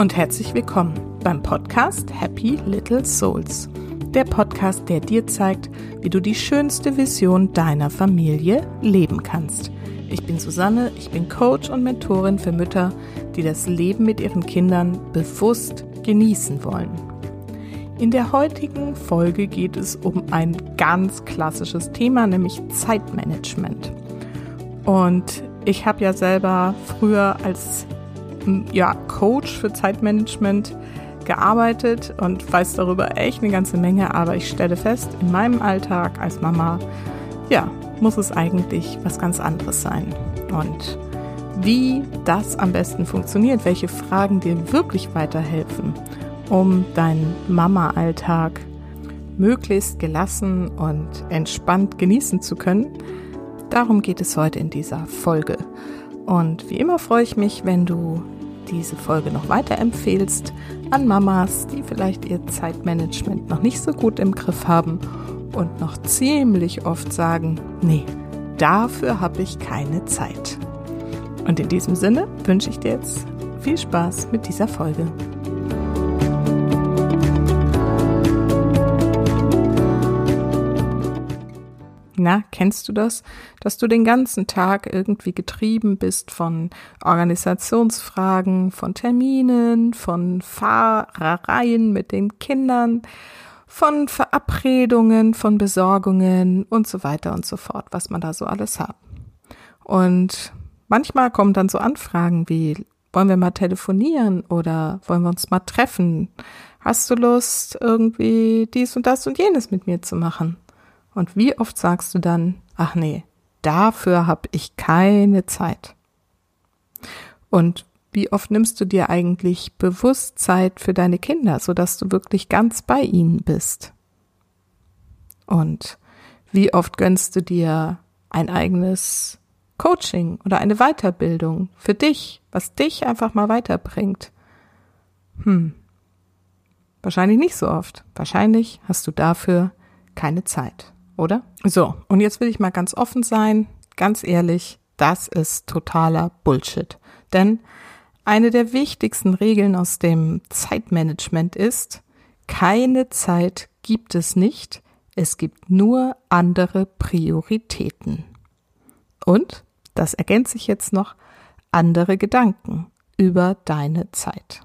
und herzlich willkommen beim Podcast Happy Little Souls. Der Podcast, der dir zeigt, wie du die schönste Vision deiner Familie leben kannst. Ich bin Susanne, ich bin Coach und Mentorin für Mütter, die das Leben mit ihren Kindern bewusst genießen wollen. In der heutigen Folge geht es um ein ganz klassisches Thema, nämlich Zeitmanagement. Und ich habe ja selber früher als ja, Coach für Zeitmanagement gearbeitet und weiß darüber echt eine ganze Menge, aber ich stelle fest, in meinem Alltag als Mama, ja, muss es eigentlich was ganz anderes sein. Und wie das am besten funktioniert, welche Fragen dir wirklich weiterhelfen, um deinen Mama-Alltag möglichst gelassen und entspannt genießen zu können, darum geht es heute in dieser Folge. Und wie immer freue ich mich, wenn du diese Folge noch weiterempfehlst an Mamas, die vielleicht ihr Zeitmanagement noch nicht so gut im Griff haben und noch ziemlich oft sagen, nee, dafür habe ich keine Zeit. Und in diesem Sinne wünsche ich dir jetzt viel Spaß mit dieser Folge. Na, kennst du das? Dass du den ganzen Tag irgendwie getrieben bist von Organisationsfragen, von Terminen, von Fahrereien mit den Kindern, von Verabredungen, von Besorgungen und so weiter und so fort, was man da so alles hat. Und manchmal kommen dann so Anfragen wie, wollen wir mal telefonieren oder wollen wir uns mal treffen? Hast du Lust, irgendwie dies und das und jenes mit mir zu machen? Und wie oft sagst du dann, ach nee, dafür habe ich keine Zeit. Und wie oft nimmst du dir eigentlich bewusst Zeit für deine Kinder, sodass du wirklich ganz bei ihnen bist? Und wie oft gönnst du dir ein eigenes Coaching oder eine Weiterbildung für dich, was dich einfach mal weiterbringt? Hm. Wahrscheinlich nicht so oft. Wahrscheinlich hast du dafür keine Zeit oder? So, und jetzt will ich mal ganz offen sein, ganz ehrlich, das ist totaler Bullshit. Denn eine der wichtigsten Regeln aus dem Zeitmanagement ist, keine Zeit gibt es nicht, es gibt nur andere Prioritäten. Und, das ergänzt sich jetzt noch, andere Gedanken über deine Zeit.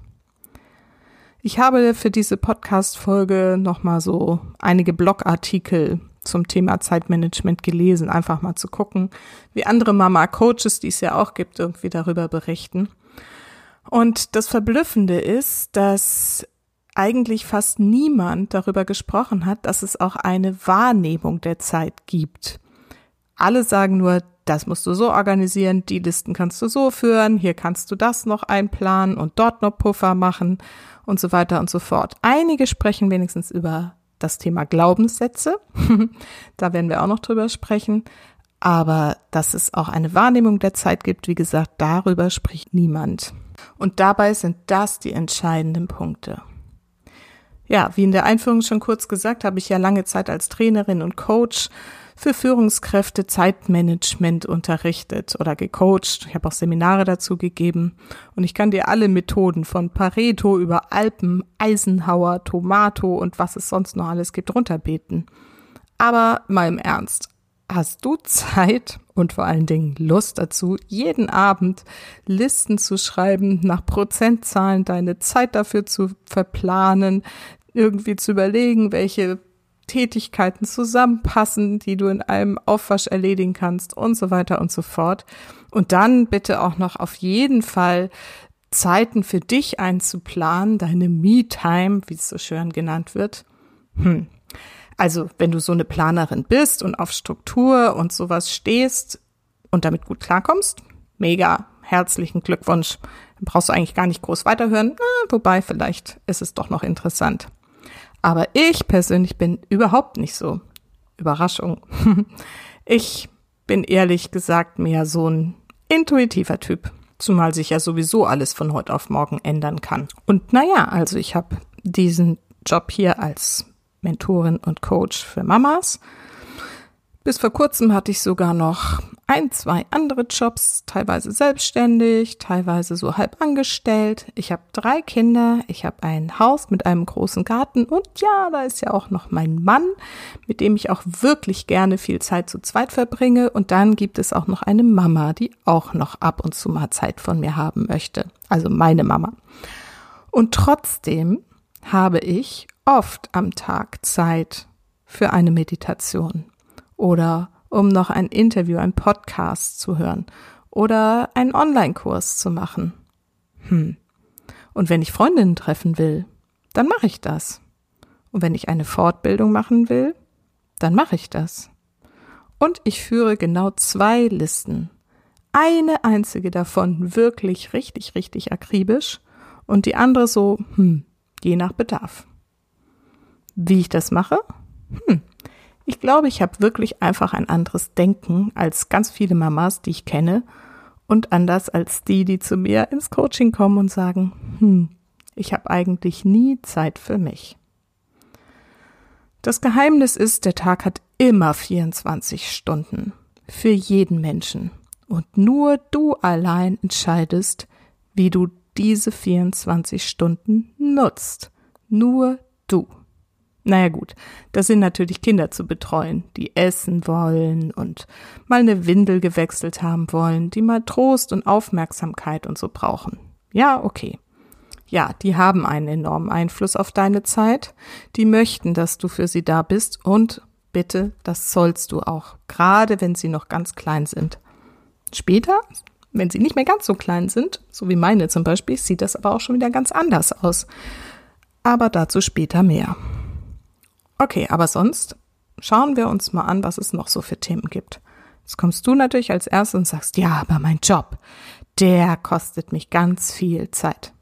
Ich habe für diese Podcast-Folge nochmal so einige Blogartikel zum Thema Zeitmanagement gelesen, einfach mal zu gucken, wie andere Mama-Coaches, die es ja auch gibt, irgendwie darüber berichten. Und das Verblüffende ist, dass eigentlich fast niemand darüber gesprochen hat, dass es auch eine Wahrnehmung der Zeit gibt. Alle sagen nur, das musst du so organisieren, die Listen kannst du so führen, hier kannst du das noch einplanen und dort noch Puffer machen und so weiter und so fort. Einige sprechen wenigstens über das Thema Glaubenssätze. da werden wir auch noch drüber sprechen. Aber dass es auch eine Wahrnehmung der Zeit gibt, wie gesagt, darüber spricht niemand. Und dabei sind das die entscheidenden Punkte. Ja, wie in der Einführung schon kurz gesagt, habe ich ja lange Zeit als Trainerin und Coach für Führungskräfte Zeitmanagement unterrichtet oder gecoacht. Ich habe auch Seminare dazu gegeben und ich kann dir alle Methoden von Pareto über Alpen, Eisenhower, Tomato und was es sonst noch alles gibt runterbeten. Aber mal im Ernst, hast du Zeit und vor allen Dingen Lust dazu, jeden Abend Listen zu schreiben, nach Prozentzahlen deine Zeit dafür zu verplanen, irgendwie zu überlegen, welche Tätigkeiten zusammenpassen, die du in einem Aufwasch erledigen kannst und so weiter und so fort. Und dann bitte auch noch auf jeden Fall Zeiten für dich einzuplanen, deine Me-Time, wie es so schön genannt wird. Hm. Also, wenn du so eine Planerin bist und auf Struktur und sowas stehst und damit gut klarkommst, mega herzlichen Glückwunsch. Dann brauchst du eigentlich gar nicht groß weiterhören, Na, wobei vielleicht ist es doch noch interessant. Aber ich persönlich bin überhaupt nicht so. Überraschung. Ich bin ehrlich gesagt mehr so ein intuitiver Typ. Zumal sich ja sowieso alles von heute auf morgen ändern kann. Und naja, also ich habe diesen Job hier als Mentorin und Coach für Mamas. Bis vor kurzem hatte ich sogar noch ein, zwei andere Jobs, teilweise selbstständig, teilweise so halb angestellt. Ich habe drei Kinder, ich habe ein Haus mit einem großen Garten und ja, da ist ja auch noch mein Mann, mit dem ich auch wirklich gerne viel Zeit zu zweit verbringe. Und dann gibt es auch noch eine Mama, die auch noch ab und zu mal Zeit von mir haben möchte. Also meine Mama. Und trotzdem habe ich oft am Tag Zeit für eine Meditation oder um noch ein Interview, ein Podcast zu hören oder einen Online-Kurs zu machen. Hm. Und wenn ich Freundinnen treffen will, dann mache ich das. Und wenn ich eine Fortbildung machen will, dann mache ich das. Und ich führe genau zwei Listen. Eine einzige davon wirklich richtig, richtig akribisch und die andere so, hm, je nach Bedarf. Wie ich das mache? Hm, ich glaube, ich habe wirklich einfach ein anderes Denken als ganz viele Mamas, die ich kenne und anders als die, die zu mir ins Coaching kommen und sagen, hm, ich habe eigentlich nie Zeit für mich. Das Geheimnis ist, der Tag hat immer 24 Stunden für jeden Menschen und nur du allein entscheidest, wie du diese 24 Stunden nutzt. Nur du. Naja gut, das sind natürlich Kinder zu betreuen, die essen wollen und mal eine Windel gewechselt haben wollen, die mal Trost und Aufmerksamkeit und so brauchen. Ja, okay. Ja, die haben einen enormen Einfluss auf deine Zeit, die möchten, dass du für sie da bist und bitte, das sollst du auch, gerade wenn sie noch ganz klein sind. Später, wenn sie nicht mehr ganz so klein sind, so wie meine zum Beispiel, sieht das aber auch schon wieder ganz anders aus. Aber dazu später mehr. Okay, aber sonst schauen wir uns mal an, was es noch so für Themen gibt. Jetzt kommst du natürlich als erstes und sagst, ja, aber mein Job, der kostet mich ganz viel Zeit.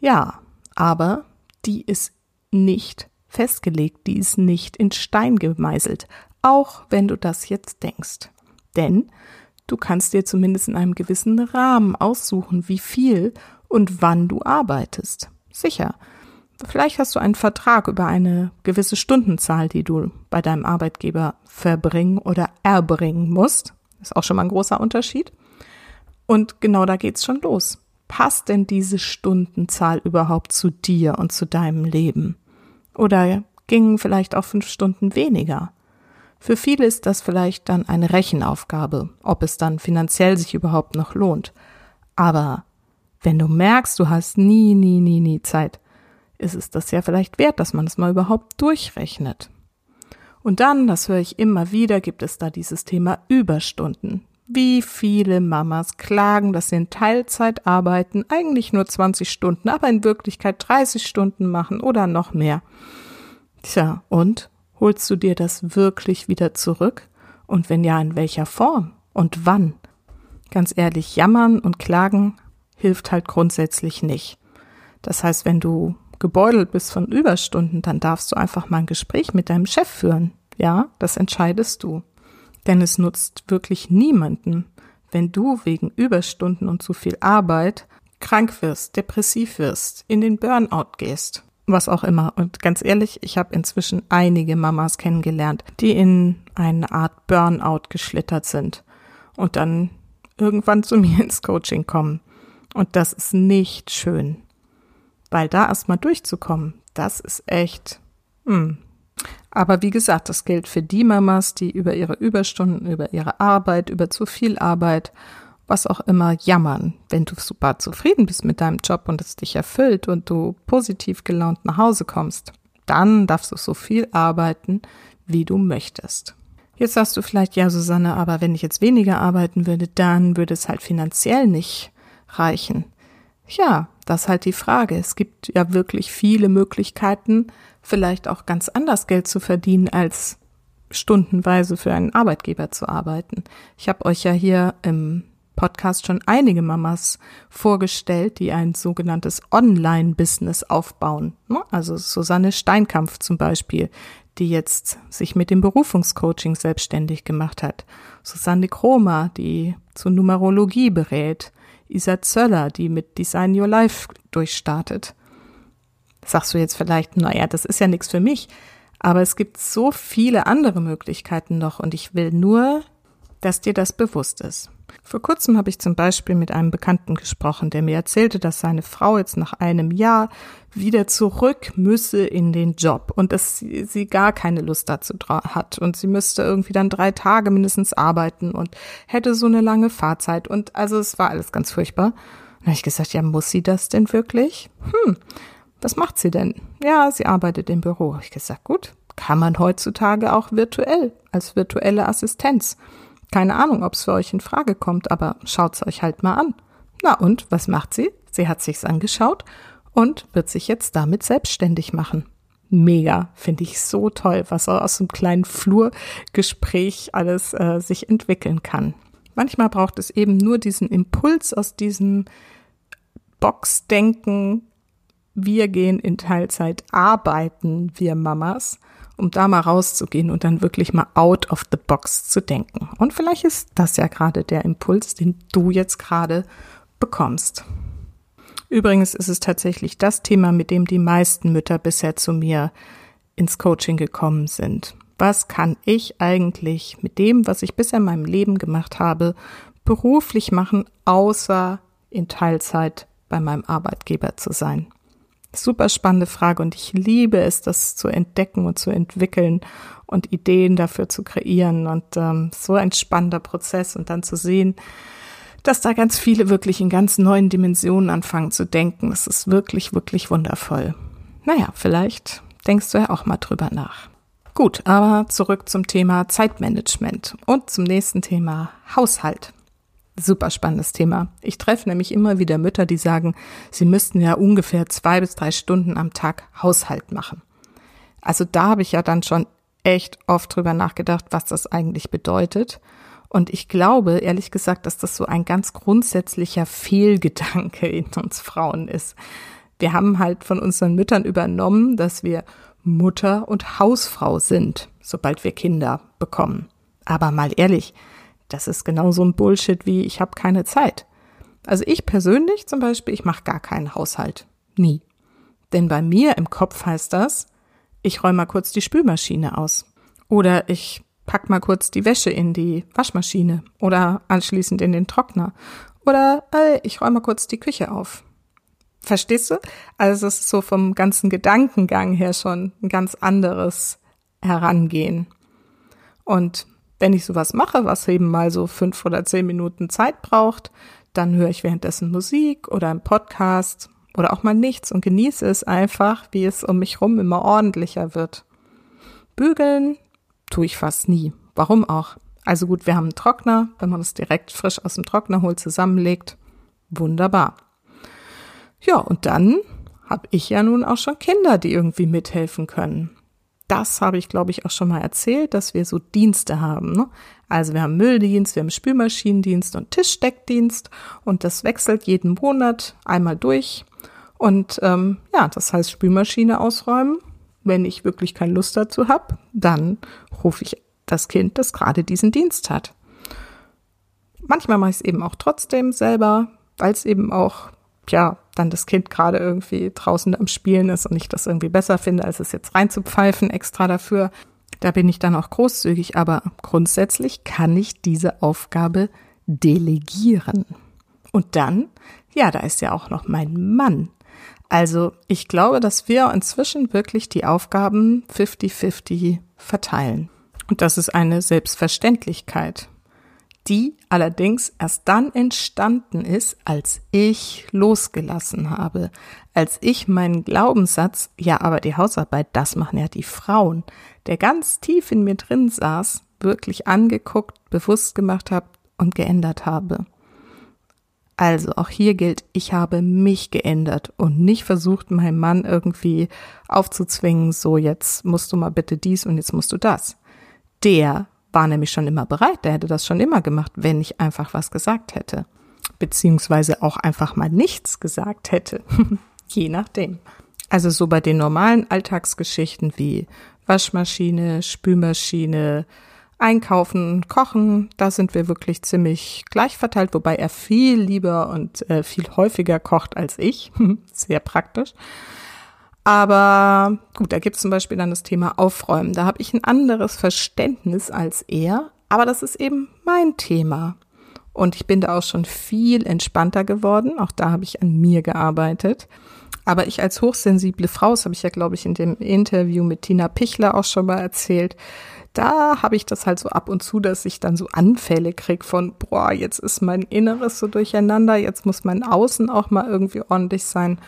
Ja, aber die ist nicht festgelegt, die ist nicht in Stein gemeißelt, auch wenn du das jetzt denkst. Denn du kannst dir zumindest in einem gewissen Rahmen aussuchen, wie viel und wann du arbeitest. Sicher, Vielleicht hast du einen Vertrag über eine gewisse Stundenzahl, die du bei deinem Arbeitgeber verbringen oder erbringen musst. Ist auch schon mal ein großer Unterschied. Und genau da geht's schon los. Passt denn diese Stundenzahl überhaupt zu dir und zu deinem Leben? Oder gingen vielleicht auch fünf Stunden weniger? Für viele ist das vielleicht dann eine Rechenaufgabe, ob es dann finanziell sich überhaupt noch lohnt. Aber wenn du merkst, du hast nie, nie, nie, nie Zeit, ist es das ja vielleicht wert, dass man es mal überhaupt durchrechnet. Und dann, das höre ich immer wieder, gibt es da dieses Thema Überstunden. Wie viele Mamas klagen, dass sie in Teilzeit arbeiten, eigentlich nur 20 Stunden, aber in Wirklichkeit 30 Stunden machen oder noch mehr. Tja, und holst du dir das wirklich wieder zurück? Und wenn ja, in welcher Form und wann? Ganz ehrlich, jammern und klagen hilft halt grundsätzlich nicht. Das heißt, wenn du gebeutelt bist von Überstunden, dann darfst du einfach mal ein Gespräch mit deinem Chef führen. Ja, das entscheidest du. Denn es nutzt wirklich niemanden, wenn du wegen Überstunden und zu viel Arbeit krank wirst, depressiv wirst, in den Burnout gehst, was auch immer. Und ganz ehrlich, ich habe inzwischen einige Mamas kennengelernt, die in eine Art Burnout geschlittert sind und dann irgendwann zu mir ins Coaching kommen. Und das ist nicht schön. Weil da erstmal durchzukommen, das ist echt. Hm. Aber wie gesagt, das gilt für die Mamas, die über ihre Überstunden, über ihre Arbeit, über zu viel Arbeit, was auch immer jammern. Wenn du super zufrieden bist mit deinem Job und es dich erfüllt und du positiv gelaunt nach Hause kommst, dann darfst du so viel arbeiten, wie du möchtest. Jetzt sagst du vielleicht, ja, Susanne, aber wenn ich jetzt weniger arbeiten würde, dann würde es halt finanziell nicht reichen. Ja, das ist halt die Frage. Es gibt ja wirklich viele Möglichkeiten, vielleicht auch ganz anders Geld zu verdienen, als stundenweise für einen Arbeitgeber zu arbeiten. Ich habe euch ja hier im Podcast schon einige Mamas vorgestellt, die ein sogenanntes Online-Business aufbauen. Ne? Also Susanne Steinkampf zum Beispiel, die jetzt sich mit dem Berufungscoaching selbstständig gemacht hat. Susanne Kromer, die zur Numerologie berät. Isa Zöller, die mit Design Your Life durchstartet. Sagst du jetzt vielleicht, naja, das ist ja nichts für mich. Aber es gibt so viele andere Möglichkeiten noch und ich will nur, dass dir das bewusst ist. Vor kurzem habe ich zum Beispiel mit einem Bekannten gesprochen, der mir erzählte, dass seine Frau jetzt nach einem Jahr wieder zurück müsse in den Job und dass sie, sie gar keine Lust dazu hat und sie müsste irgendwie dann drei Tage mindestens arbeiten und hätte so eine lange Fahrzeit und also es war alles ganz furchtbar. Und habe ich gesagt, ja, muss sie das denn wirklich? Hm, was macht sie denn? Ja, sie arbeitet im Büro. Hab ich gesagt, gut, kann man heutzutage auch virtuell, als virtuelle Assistenz. Keine Ahnung, ob es für euch in Frage kommt, aber schaut's euch halt mal an. Na und, was macht sie? Sie hat sich's angeschaut und wird sich jetzt damit selbstständig machen. Mega, finde ich so toll, was aus einem kleinen Flurgespräch alles äh, sich entwickeln kann. Manchmal braucht es eben nur diesen Impuls aus diesem Boxdenken, wir gehen in Teilzeit arbeiten, wir Mamas, um da mal rauszugehen und dann wirklich mal out of the box zu denken. Und vielleicht ist das ja gerade der Impuls, den du jetzt gerade bekommst. Übrigens ist es tatsächlich das Thema, mit dem die meisten Mütter bisher zu mir ins Coaching gekommen sind. Was kann ich eigentlich mit dem, was ich bisher in meinem Leben gemacht habe, beruflich machen, außer in Teilzeit bei meinem Arbeitgeber zu sein? Super spannende Frage und ich liebe es, das zu entdecken und zu entwickeln und Ideen dafür zu kreieren und ähm, so ein spannender Prozess und dann zu sehen, dass da ganz viele wirklich in ganz neuen Dimensionen anfangen zu denken. Das ist wirklich, wirklich wundervoll. Naja, vielleicht denkst du ja auch mal drüber nach. Gut, aber zurück zum Thema Zeitmanagement und zum nächsten Thema Haushalt. Super spannendes Thema. Ich treffe nämlich immer wieder Mütter, die sagen, sie müssten ja ungefähr zwei bis drei Stunden am Tag Haushalt machen. Also da habe ich ja dann schon echt oft drüber nachgedacht, was das eigentlich bedeutet. Und ich glaube, ehrlich gesagt, dass das so ein ganz grundsätzlicher Fehlgedanke in uns Frauen ist. Wir haben halt von unseren Müttern übernommen, dass wir Mutter und Hausfrau sind, sobald wir Kinder bekommen. Aber mal ehrlich, das ist genau so ein Bullshit wie ich habe keine Zeit. Also ich persönlich zum Beispiel, ich mache gar keinen Haushalt. Nie. Denn bei mir im Kopf heißt das, ich räume mal kurz die Spülmaschine aus. Oder ich pack mal kurz die Wäsche in die Waschmaschine oder anschließend in den Trockner. Oder äh, ich räume mal kurz die Küche auf. Verstehst du? Also es ist so vom ganzen Gedankengang her schon ein ganz anderes Herangehen. Und wenn ich sowas mache, was eben mal so fünf oder zehn Minuten Zeit braucht, dann höre ich währenddessen Musik oder einen Podcast oder auch mal nichts und genieße es einfach, wie es um mich rum immer ordentlicher wird. Bügeln tue ich fast nie. Warum auch? Also gut, wir haben einen Trockner, wenn man es direkt frisch aus dem Trockner holt, zusammenlegt. Wunderbar. Ja, und dann habe ich ja nun auch schon Kinder, die irgendwie mithelfen können das habe ich, glaube ich, auch schon mal erzählt, dass wir so Dienste haben. Ne? Also wir haben Mülldienst, wir haben Spülmaschinendienst und Tischdeckdienst und das wechselt jeden Monat einmal durch. Und ähm, ja, das heißt Spülmaschine ausräumen. Wenn ich wirklich keine Lust dazu habe, dann rufe ich das Kind, das gerade diesen Dienst hat. Manchmal mache ich es eben auch trotzdem selber, weil es eben auch ja, dann das Kind gerade irgendwie draußen am Spielen ist und ich das irgendwie besser finde, als es jetzt reinzupfeifen extra dafür. Da bin ich dann auch großzügig, aber grundsätzlich kann ich diese Aufgabe delegieren. Und dann, ja, da ist ja auch noch mein Mann. Also ich glaube, dass wir inzwischen wirklich die Aufgaben 50-50 verteilen. Und das ist eine Selbstverständlichkeit die allerdings erst dann entstanden ist, als ich losgelassen habe, als ich meinen Glaubenssatz, ja, aber die Hausarbeit, das machen ja die Frauen, der ganz tief in mir drin saß, wirklich angeguckt, bewusst gemacht habe und geändert habe. Also auch hier gilt, ich habe mich geändert und nicht versucht, meinem Mann irgendwie aufzuzwingen, so jetzt musst du mal bitte dies und jetzt musst du das. Der war nämlich schon immer bereit, der hätte das schon immer gemacht, wenn ich einfach was gesagt hätte. Beziehungsweise auch einfach mal nichts gesagt hätte. Je nachdem. Also so bei den normalen Alltagsgeschichten wie Waschmaschine, Spülmaschine, Einkaufen, Kochen, da sind wir wirklich ziemlich gleich verteilt, wobei er viel lieber und äh, viel häufiger kocht als ich. Sehr praktisch. Aber gut, da gibt es zum Beispiel dann das Thema Aufräumen. Da habe ich ein anderes Verständnis als er, aber das ist eben mein Thema. Und ich bin da auch schon viel entspannter geworden. Auch da habe ich an mir gearbeitet. Aber ich als hochsensible Frau, das habe ich ja, glaube ich, in dem Interview mit Tina Pichler auch schon mal erzählt, da habe ich das halt so ab und zu, dass ich dann so Anfälle krieg von, boah, jetzt ist mein Inneres so durcheinander, jetzt muss mein Außen auch mal irgendwie ordentlich sein.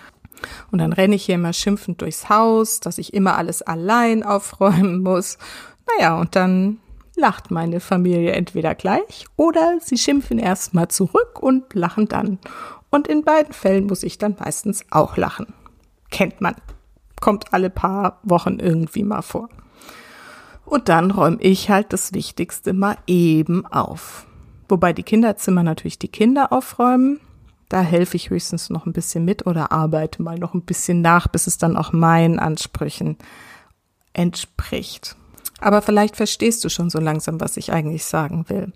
Und dann renne ich hier immer schimpfend durchs Haus, dass ich immer alles allein aufräumen muss. Naja, und dann lacht meine Familie entweder gleich oder sie schimpfen erstmal zurück und lachen dann. Und in beiden Fällen muss ich dann meistens auch lachen. Kennt man. Kommt alle paar Wochen irgendwie mal vor. Und dann räume ich halt das Wichtigste mal eben auf. Wobei die Kinderzimmer natürlich die Kinder aufräumen da helfe ich höchstens noch ein bisschen mit oder arbeite mal noch ein bisschen nach, bis es dann auch meinen Ansprüchen entspricht. Aber vielleicht verstehst du schon so langsam, was ich eigentlich sagen will.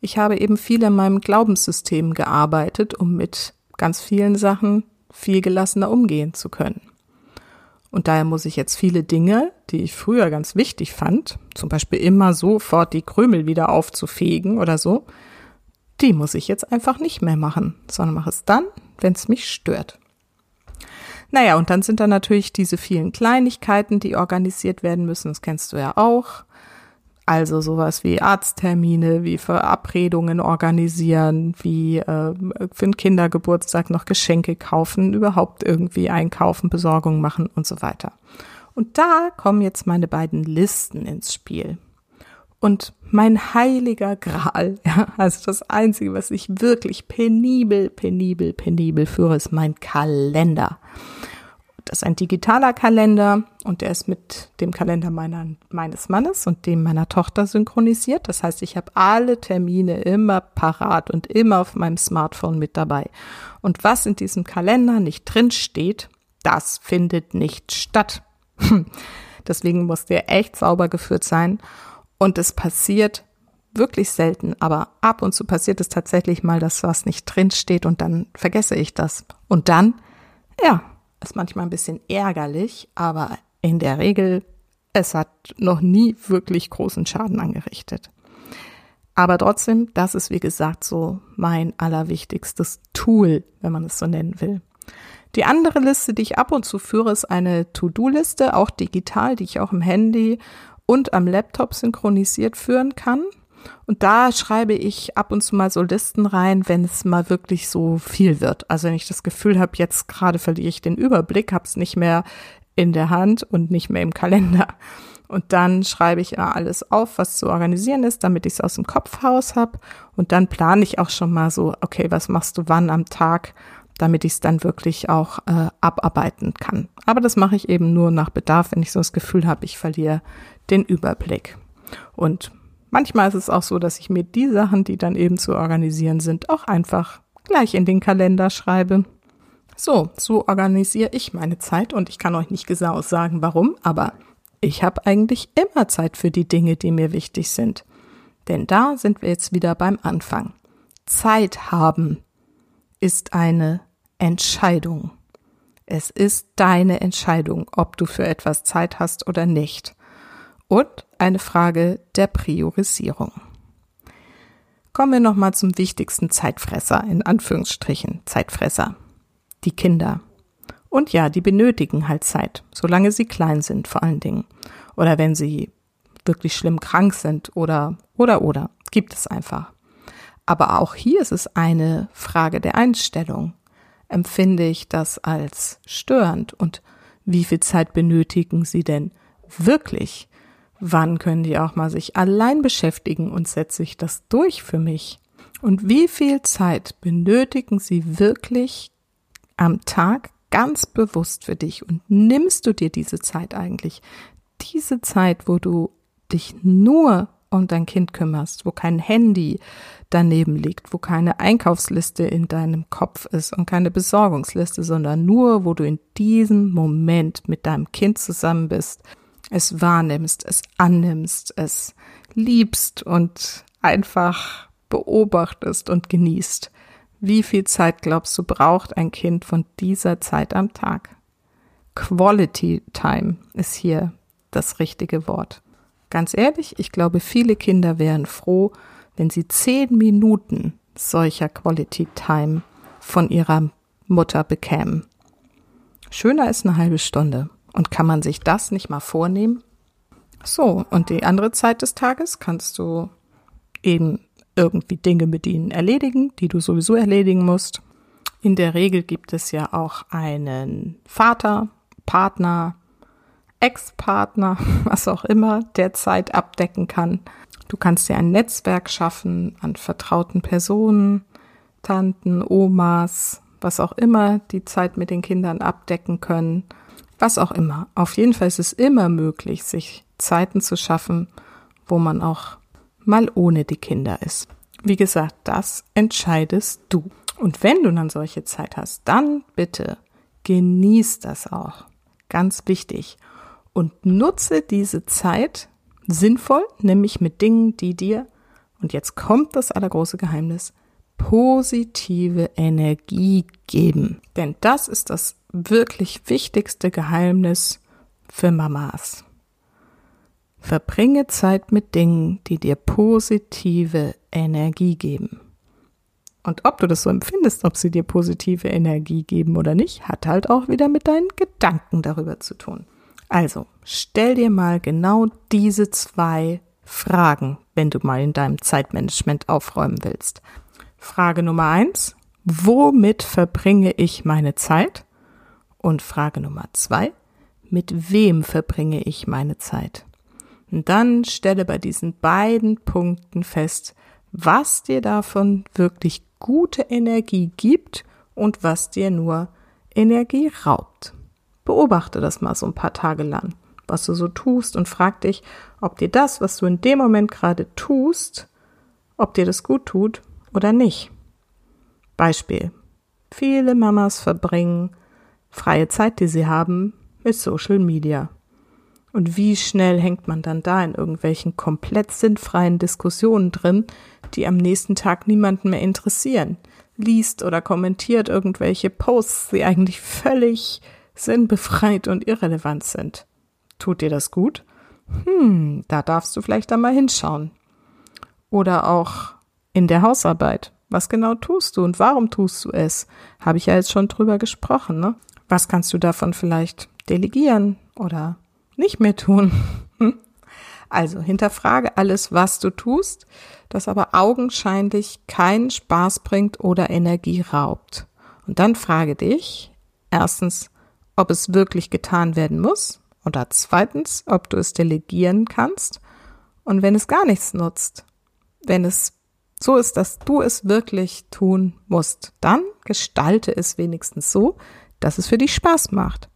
Ich habe eben viel in meinem Glaubenssystem gearbeitet, um mit ganz vielen Sachen viel gelassener umgehen zu können. Und daher muss ich jetzt viele Dinge, die ich früher ganz wichtig fand, zum Beispiel immer sofort die Krümel wieder aufzufegen oder so, die muss ich jetzt einfach nicht mehr machen, sondern mache es dann, wenn es mich stört. Naja, und dann sind da natürlich diese vielen Kleinigkeiten, die organisiert werden müssen. Das kennst du ja auch. Also sowas wie Arzttermine, wie Verabredungen organisieren, wie äh, für einen Kindergeburtstag noch Geschenke kaufen, überhaupt irgendwie einkaufen, Besorgung machen und so weiter. Und da kommen jetzt meine beiden Listen ins Spiel. Und mein heiliger Gral, ja, also das Einzige, was ich wirklich penibel, penibel, penibel führe, ist mein Kalender. Das ist ein digitaler Kalender und der ist mit dem Kalender meiner, meines Mannes und dem meiner Tochter synchronisiert. Das heißt, ich habe alle Termine immer parat und immer auf meinem Smartphone mit dabei. Und was in diesem Kalender nicht drin steht, das findet nicht statt. Deswegen muss der echt sauber geführt sein. Und es passiert wirklich selten, aber ab und zu passiert es tatsächlich mal, dass was nicht drin steht und dann vergesse ich das. Und dann, ja, ist manchmal ein bisschen ärgerlich, aber in der Regel, es hat noch nie wirklich großen Schaden angerichtet. Aber trotzdem, das ist wie gesagt so mein allerwichtigstes Tool, wenn man es so nennen will. Die andere Liste, die ich ab und zu führe, ist eine To-Do-Liste, auch digital, die ich auch im Handy und am Laptop synchronisiert führen kann. Und da schreibe ich ab und zu mal so Listen rein, wenn es mal wirklich so viel wird. Also wenn ich das Gefühl habe, jetzt gerade verliere ich den Überblick, habe es nicht mehr in der Hand und nicht mehr im Kalender. Und dann schreibe ich alles auf, was zu organisieren ist, damit ich es aus dem Kopf habe. Und dann plane ich auch schon mal so, okay, was machst du wann am Tag, damit ich es dann wirklich auch äh, abarbeiten kann. Aber das mache ich eben nur nach Bedarf, wenn ich so das Gefühl habe, ich verliere den Überblick. Und manchmal ist es auch so, dass ich mir die Sachen, die dann eben zu organisieren sind, auch einfach gleich in den Kalender schreibe. So, so organisiere ich meine Zeit und ich kann euch nicht genau sagen, warum, aber ich habe eigentlich immer Zeit für die Dinge, die mir wichtig sind. Denn da sind wir jetzt wieder beim Anfang. Zeit haben ist eine Entscheidung. Es ist deine Entscheidung, ob du für etwas Zeit hast oder nicht und eine Frage der Priorisierung. Kommen wir nochmal zum wichtigsten Zeitfresser, in Anführungsstrichen, Zeitfresser. Die Kinder. Und ja, die benötigen halt Zeit, solange sie klein sind vor allen Dingen. Oder wenn sie wirklich schlimm krank sind oder, oder, oder. Gibt es einfach. Aber auch hier ist es eine Frage der Einstellung. Empfinde ich das als störend und wie viel Zeit benötigen sie denn wirklich? Wann können die auch mal sich allein beschäftigen und setze ich das durch für mich? Und wie viel Zeit benötigen sie wirklich am Tag ganz bewusst für dich? Und nimmst du dir diese Zeit eigentlich? Diese Zeit, wo du dich nur um dein Kind kümmerst, wo kein Handy daneben liegt, wo keine Einkaufsliste in deinem Kopf ist und keine Besorgungsliste, sondern nur, wo du in diesem Moment mit deinem Kind zusammen bist es wahrnimmst, es annimmst, es liebst und einfach beobachtest und genießt. Wie viel Zeit glaubst du braucht ein Kind von dieser Zeit am Tag? Quality Time ist hier das richtige Wort. Ganz ehrlich, ich glaube, viele Kinder wären froh, wenn sie zehn Minuten solcher Quality Time von ihrer Mutter bekämen. Schöner ist eine halbe Stunde. Und kann man sich das nicht mal vornehmen? So, und die andere Zeit des Tages kannst du eben irgendwie Dinge mit ihnen erledigen, die du sowieso erledigen musst. In der Regel gibt es ja auch einen Vater, Partner, Ex-Partner, was auch immer, der Zeit abdecken kann. Du kannst dir ein Netzwerk schaffen an vertrauten Personen, Tanten, Omas, was auch immer, die Zeit mit den Kindern abdecken können, was auch immer. Auf jeden Fall ist es immer möglich, sich Zeiten zu schaffen, wo man auch mal ohne die Kinder ist. Wie gesagt, das entscheidest du. Und wenn du dann solche Zeit hast, dann bitte genieß das auch. Ganz wichtig. Und nutze diese Zeit sinnvoll, nämlich mit Dingen, die dir, und jetzt kommt das allergroße Geheimnis, positive Energie geben. Denn das ist das wirklich wichtigste Geheimnis für Mamas. Verbringe Zeit mit Dingen, die dir positive Energie geben. Und ob du das so empfindest, ob sie dir positive Energie geben oder nicht, hat halt auch wieder mit deinen Gedanken darüber zu tun. Also, stell dir mal genau diese zwei Fragen, wenn du mal in deinem Zeitmanagement aufräumen willst. Frage Nummer eins, womit verbringe ich meine Zeit? Und Frage Nummer zwei, mit wem verbringe ich meine Zeit? Und dann stelle bei diesen beiden Punkten fest, was dir davon wirklich gute Energie gibt und was dir nur Energie raubt. Beobachte das mal so ein paar Tage lang, was du so tust und frag dich, ob dir das, was du in dem Moment gerade tust, ob dir das gut tut oder nicht. Beispiel. Viele Mamas verbringen freie Zeit, die sie haben, mit Social Media. Und wie schnell hängt man dann da in irgendwelchen komplett sinnfreien Diskussionen drin, die am nächsten Tag niemanden mehr interessieren, liest oder kommentiert irgendwelche Posts, die eigentlich völlig sinnbefreit und irrelevant sind. Tut dir das gut? Hm, da darfst du vielleicht einmal hinschauen. Oder auch in der Hausarbeit. Was genau tust du und warum tust du es? Habe ich ja jetzt schon drüber gesprochen, ne? Was kannst du davon vielleicht delegieren oder nicht mehr tun? Also hinterfrage alles, was du tust, das aber augenscheinlich keinen Spaß bringt oder Energie raubt. Und dann frage dich erstens, ob es wirklich getan werden muss oder zweitens, ob du es delegieren kannst und wenn es gar nichts nutzt, wenn es so ist, dass du es wirklich tun musst, dann gestalte es wenigstens so, dass es für dich Spaß macht.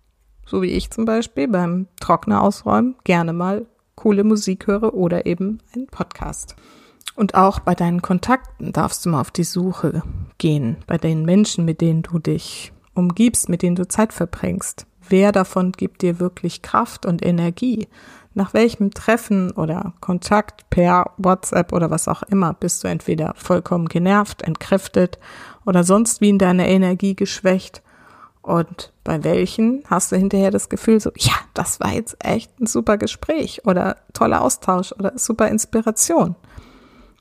So wie ich zum Beispiel beim Trockner ausräumen gerne mal coole Musik höre oder eben einen Podcast. Und auch bei deinen Kontakten darfst du mal auf die Suche gehen, bei den Menschen, mit denen du dich umgibst, mit denen du Zeit verbringst. Wer davon gibt dir wirklich Kraft und Energie? Nach welchem Treffen oder Kontakt per WhatsApp oder was auch immer bist du entweder vollkommen genervt, entkräftet oder sonst wie in deiner Energie geschwächt? Und bei welchen hast du hinterher das Gefühl so, ja, das war jetzt echt ein super Gespräch oder toller Austausch oder super Inspiration.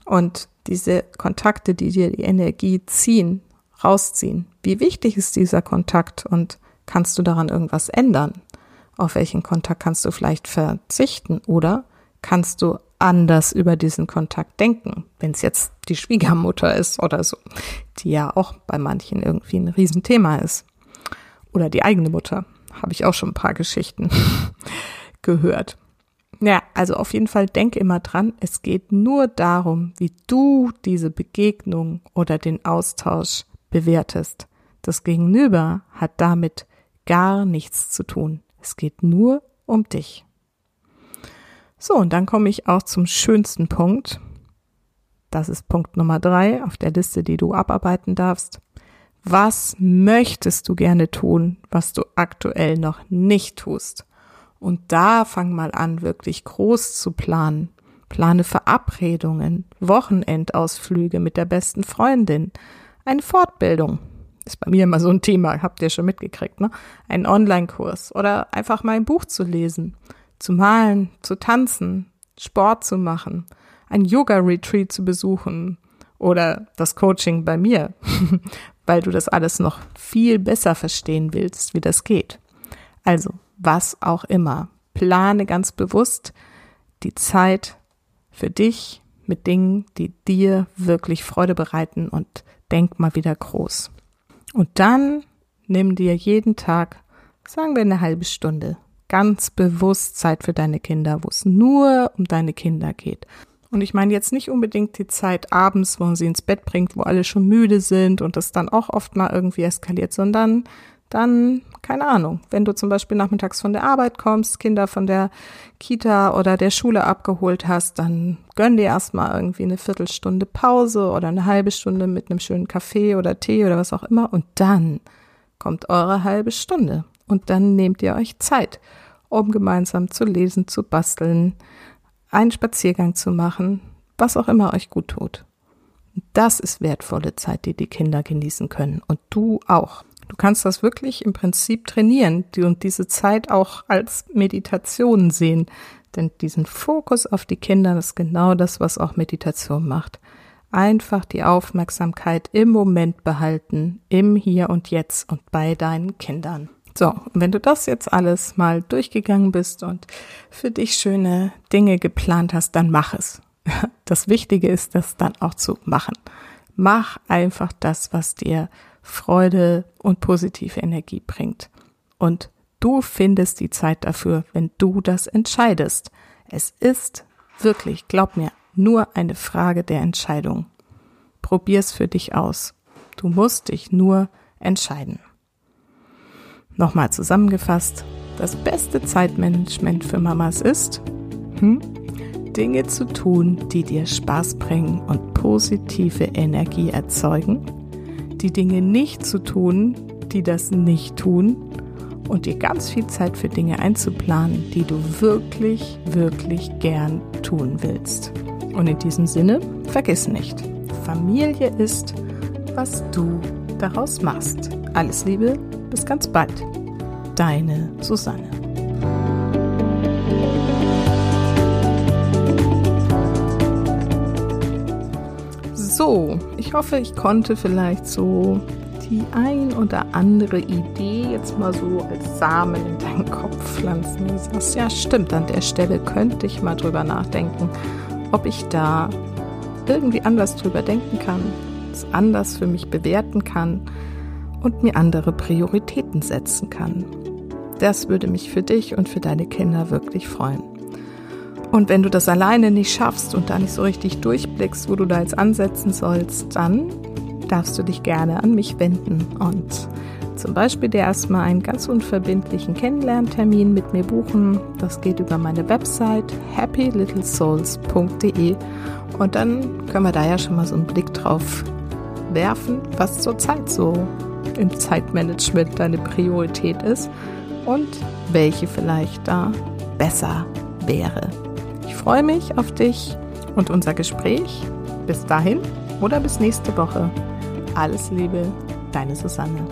Und diese Kontakte, die dir die Energie ziehen, rausziehen, wie wichtig ist dieser Kontakt und kannst du daran irgendwas ändern? Auf welchen Kontakt kannst du vielleicht verzichten oder kannst du anders über diesen Kontakt denken, wenn es jetzt die Schwiegermutter ist oder so, die ja auch bei manchen irgendwie ein Riesenthema ist. Oder die eigene Mutter. Habe ich auch schon ein paar Geschichten gehört. Ja, also auf jeden Fall denke immer dran, es geht nur darum, wie du diese Begegnung oder den Austausch bewertest. Das Gegenüber hat damit gar nichts zu tun. Es geht nur um dich. So, und dann komme ich auch zum schönsten Punkt. Das ist Punkt Nummer drei auf der Liste, die du abarbeiten darfst. Was möchtest du gerne tun, was du aktuell noch nicht tust? Und da fang mal an, wirklich groß zu planen. Plane Verabredungen, Wochenendausflüge mit der besten Freundin, eine Fortbildung, ist bei mir immer so ein Thema, habt ihr schon mitgekriegt, ne? Einen Online-Kurs oder einfach mal ein Buch zu lesen, zu malen, zu tanzen, Sport zu machen, ein Yoga-Retreat zu besuchen oder das Coaching bei mir, weil du das alles noch viel besser verstehen willst, wie das geht. Also, was auch immer. Plane ganz bewusst die Zeit für dich mit Dingen, die dir wirklich Freude bereiten und denk mal wieder groß. Und dann nimm dir jeden Tag, sagen wir eine halbe Stunde, ganz bewusst Zeit für deine Kinder, wo es nur um deine Kinder geht. Und ich meine jetzt nicht unbedingt die Zeit abends, wo man sie ins Bett bringt, wo alle schon müde sind und das dann auch oft mal irgendwie eskaliert, sondern dann, keine Ahnung, wenn du zum Beispiel nachmittags von der Arbeit kommst, Kinder von der Kita oder der Schule abgeholt hast, dann gönn dir erstmal irgendwie eine Viertelstunde Pause oder eine halbe Stunde mit einem schönen Kaffee oder Tee oder was auch immer und dann kommt eure halbe Stunde und dann nehmt ihr euch Zeit, um gemeinsam zu lesen, zu basteln, einen Spaziergang zu machen, was auch immer euch gut tut. Das ist wertvolle Zeit, die die Kinder genießen können und du auch. Du kannst das wirklich im Prinzip trainieren und diese Zeit auch als Meditation sehen. Denn diesen Fokus auf die Kinder ist genau das, was auch Meditation macht. Einfach die Aufmerksamkeit im Moment behalten, im Hier und Jetzt und bei deinen Kindern. So, und wenn du das jetzt alles mal durchgegangen bist und für dich schöne Dinge geplant hast, dann mach es. Das Wichtige ist, das dann auch zu machen. Mach einfach das, was dir Freude und positive Energie bringt. Und du findest die Zeit dafür, wenn du das entscheidest. Es ist wirklich, glaub mir, nur eine Frage der Entscheidung. Probier's für dich aus. Du musst dich nur entscheiden. Nochmal zusammengefasst, das beste Zeitmanagement für Mamas ist, hm, Dinge zu tun, die dir Spaß bringen und positive Energie erzeugen die Dinge nicht zu tun, die das nicht tun und dir ganz viel Zeit für Dinge einzuplanen, die du wirklich, wirklich gern tun willst. Und in diesem Sinne, vergiss nicht, Familie ist, was du daraus machst. Alles Liebe, bis ganz bald. Deine Susanne. So, ich hoffe, ich konnte vielleicht so die ein oder andere Idee jetzt mal so als Samen in deinen Kopf pflanzen. Du sagst, ja, stimmt, an der Stelle könnte ich mal drüber nachdenken, ob ich da irgendwie anders drüber denken kann, es anders für mich bewerten kann und mir andere Prioritäten setzen kann. Das würde mich für dich und für deine Kinder wirklich freuen. Und wenn du das alleine nicht schaffst und da nicht so richtig durchblickst, wo du da jetzt ansetzen sollst, dann darfst du dich gerne an mich wenden und zum Beispiel dir erstmal einen ganz unverbindlichen Kennenlerntermin mit mir buchen. Das geht über meine Website happylittlesouls.de und dann können wir da ja schon mal so einen Blick drauf werfen, was zurzeit so im Zeitmanagement deine Priorität ist und welche vielleicht da besser wäre freue mich auf dich und unser Gespräch. Bis dahin oder bis nächste Woche. Alles Liebe, deine Susanne.